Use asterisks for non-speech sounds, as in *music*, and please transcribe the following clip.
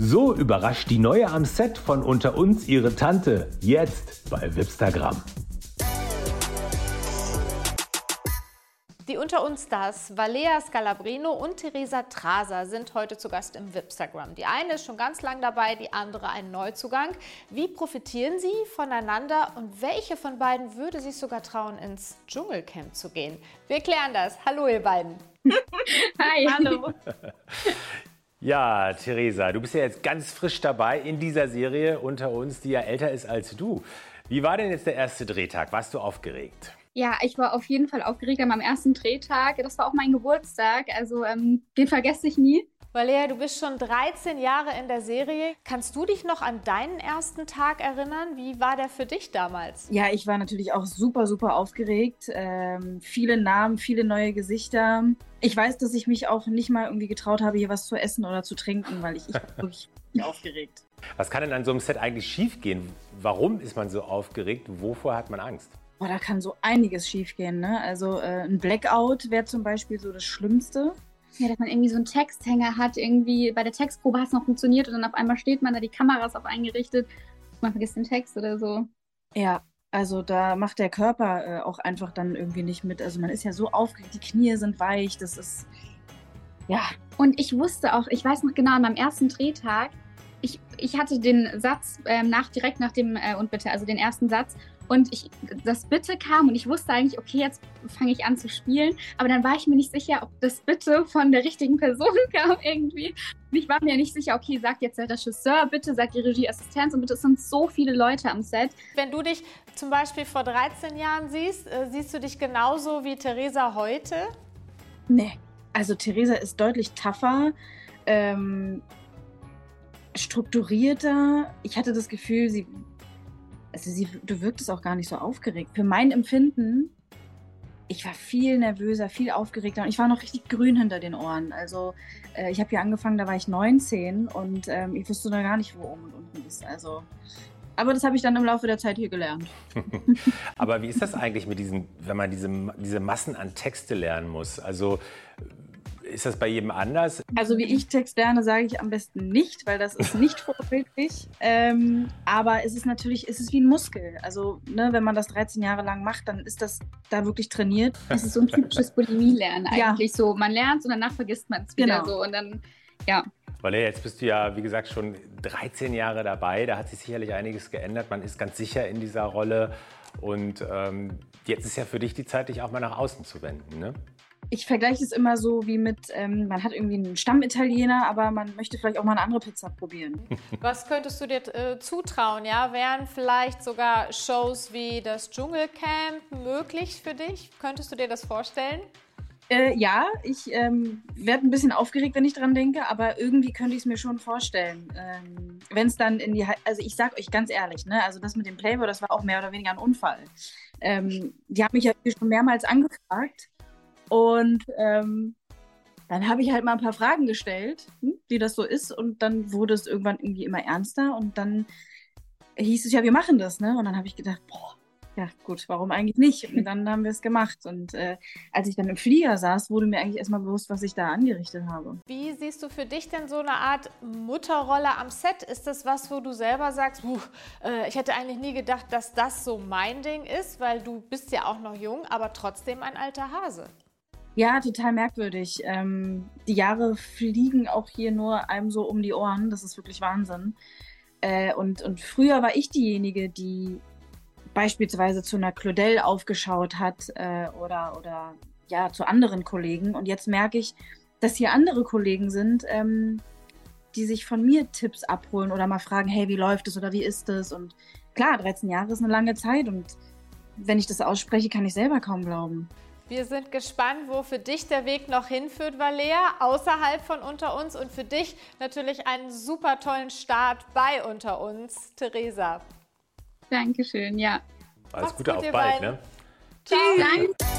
So überrascht die Neue am Set von Unter uns ihre Tante. Jetzt bei Wipstagram. Die unter uns Stars Valea Scalabrino und Theresa Traser sind heute zu Gast im Wipstagram. Die eine ist schon ganz lang dabei, die andere ein Neuzugang. Wie profitieren sie voneinander und welche von beiden würde sich sogar trauen, ins Dschungelcamp zu gehen? Wir klären das. Hallo ihr beiden. *laughs* Hi. Hallo. *laughs* Ja, Theresa, du bist ja jetzt ganz frisch dabei in dieser Serie unter uns, die ja älter ist als du. Wie war denn jetzt der erste Drehtag? Warst du aufgeregt? Ja, ich war auf jeden Fall aufgeregt an meinem ersten Drehtag. Das war auch mein Geburtstag, also ähm, den vergesse ich nie. Valeria, du bist schon 13 Jahre in der Serie. Kannst du dich noch an deinen ersten Tag erinnern? Wie war der für dich damals? Ja, ich war natürlich auch super, super aufgeregt. Ähm, viele Namen, viele neue Gesichter. Ich weiß, dass ich mich auch nicht mal irgendwie getraut habe, hier was zu essen oder zu trinken, weil ich, ich *laughs* wirklich aufgeregt. Was kann denn an so einem Set eigentlich schiefgehen? Warum ist man so aufgeregt? Wovor hat man Angst? Boah, da kann so einiges schiefgehen. Ne? Also äh, ein Blackout wäre zum Beispiel so das Schlimmste. Ja, dass man irgendwie so einen Texthänger hat, irgendwie bei der Textprobe hat es noch funktioniert und dann auf einmal steht man da, die Kamera ist auf eingerichtet, man vergisst den Text oder so. Ja, also da macht der Körper äh, auch einfach dann irgendwie nicht mit. Also man ist ja so aufgeregt, die Knie sind weich, das ist ja. Und ich wusste auch, ich weiß noch genau, an meinem ersten Drehtag, ich, ich hatte den Satz äh, nach, direkt nach dem äh, und bitte, also den ersten Satz und ich, das Bitte kam und ich wusste eigentlich, okay, jetzt fange ich an zu spielen. Aber dann war ich mir nicht sicher, ob das Bitte von der richtigen Person *laughs* kam irgendwie. Ich war mir nicht sicher, okay, sagt jetzt der Regisseur bitte, sagt die Regieassistenz und bitte, es sind so viele Leute am Set. Wenn du dich zum Beispiel vor 13 Jahren siehst, äh, siehst du dich genauso wie Theresa heute? Nee, also Theresa ist deutlich tougher. Ähm, strukturierter. Ich hatte das Gefühl, sie also sie, du wirktest auch gar nicht so aufgeregt. Für mein Empfinden, ich war viel nervöser, viel aufgeregter und ich war noch richtig grün hinter den Ohren. Also äh, ich habe hier angefangen, da war ich 19 und ähm, ich wusste noch gar nicht, wo oben und unten ist. Also aber das habe ich dann im Laufe der Zeit hier gelernt. *laughs* aber wie ist das eigentlich mit diesen, wenn man diese, diese Massen an Texte lernen muss? Also ist das bei jedem anders? Also wie ich Text lerne, sage ich am besten nicht, weil das ist nicht vorbildlich. Ähm, aber es ist natürlich, es ist wie ein Muskel. Also ne, wenn man das 13 Jahre lang macht, dann ist das da wirklich trainiert. Es ist so ein typisches Bulimie-Lernen eigentlich. Ja. So, man lernt und danach vergisst man es wieder genau. so. Und dann, ja. Weil jetzt bist du ja, wie gesagt, schon 13 Jahre dabei. Da hat sich sicherlich einiges geändert. Man ist ganz sicher in dieser Rolle. Und ähm, jetzt ist ja für dich die Zeit, dich auch mal nach außen zu wenden. Ne? Ich vergleiche es immer so wie mit, ähm, man hat irgendwie einen Stammitaliener, aber man möchte vielleicht auch mal eine andere Pizza probieren. *laughs* Was könntest du dir äh, zutrauen? Ja, wären vielleicht sogar Shows wie das Dschungelcamp möglich für dich? Könntest du dir das vorstellen? Äh, ja, ich ähm, werde ein bisschen aufgeregt, wenn ich dran denke, aber irgendwie könnte ich es mir schon vorstellen. Ähm, wenn es dann in die, also ich sag euch ganz ehrlich, ne, also das mit dem Playboy, das war auch mehr oder weniger ein Unfall. Ähm, die haben mich ja schon mehrmals angefragt und ähm, dann habe ich halt mal ein paar Fragen gestellt, hm, wie das so ist. Und dann wurde es irgendwann irgendwie immer ernster. Und dann hieß es ja, wir machen das. Ne? Und dann habe ich gedacht, boah, ja gut, warum eigentlich nicht? Und dann haben wir es gemacht. Und äh, als ich dann im Flieger saß, wurde mir eigentlich erstmal bewusst, was ich da angerichtet habe. Wie siehst du für dich denn so eine Art Mutterrolle am Set? Ist das was, wo du selber sagst, äh, ich hätte eigentlich nie gedacht, dass das so mein Ding ist, weil du bist ja auch noch jung, aber trotzdem ein alter Hase? Ja, total merkwürdig. Ähm, die Jahre fliegen auch hier nur einem so um die Ohren. Das ist wirklich Wahnsinn. Äh, und, und früher war ich diejenige, die beispielsweise zu einer Claudel aufgeschaut hat äh, oder, oder ja, zu anderen Kollegen. Und jetzt merke ich, dass hier andere Kollegen sind, ähm, die sich von mir Tipps abholen oder mal fragen, hey, wie läuft es oder wie ist es? Und klar, 13 Jahre ist eine lange Zeit und wenn ich das ausspreche, kann ich selber kaum glauben. Wir sind gespannt, wo für dich der Weg noch hinführt, Valea, außerhalb von Unter uns und für dich natürlich einen super tollen Start bei Unter uns, Theresa. Dankeschön, ja. Alles Gute, gut, auf bald, ne? Ciao. Tschüss.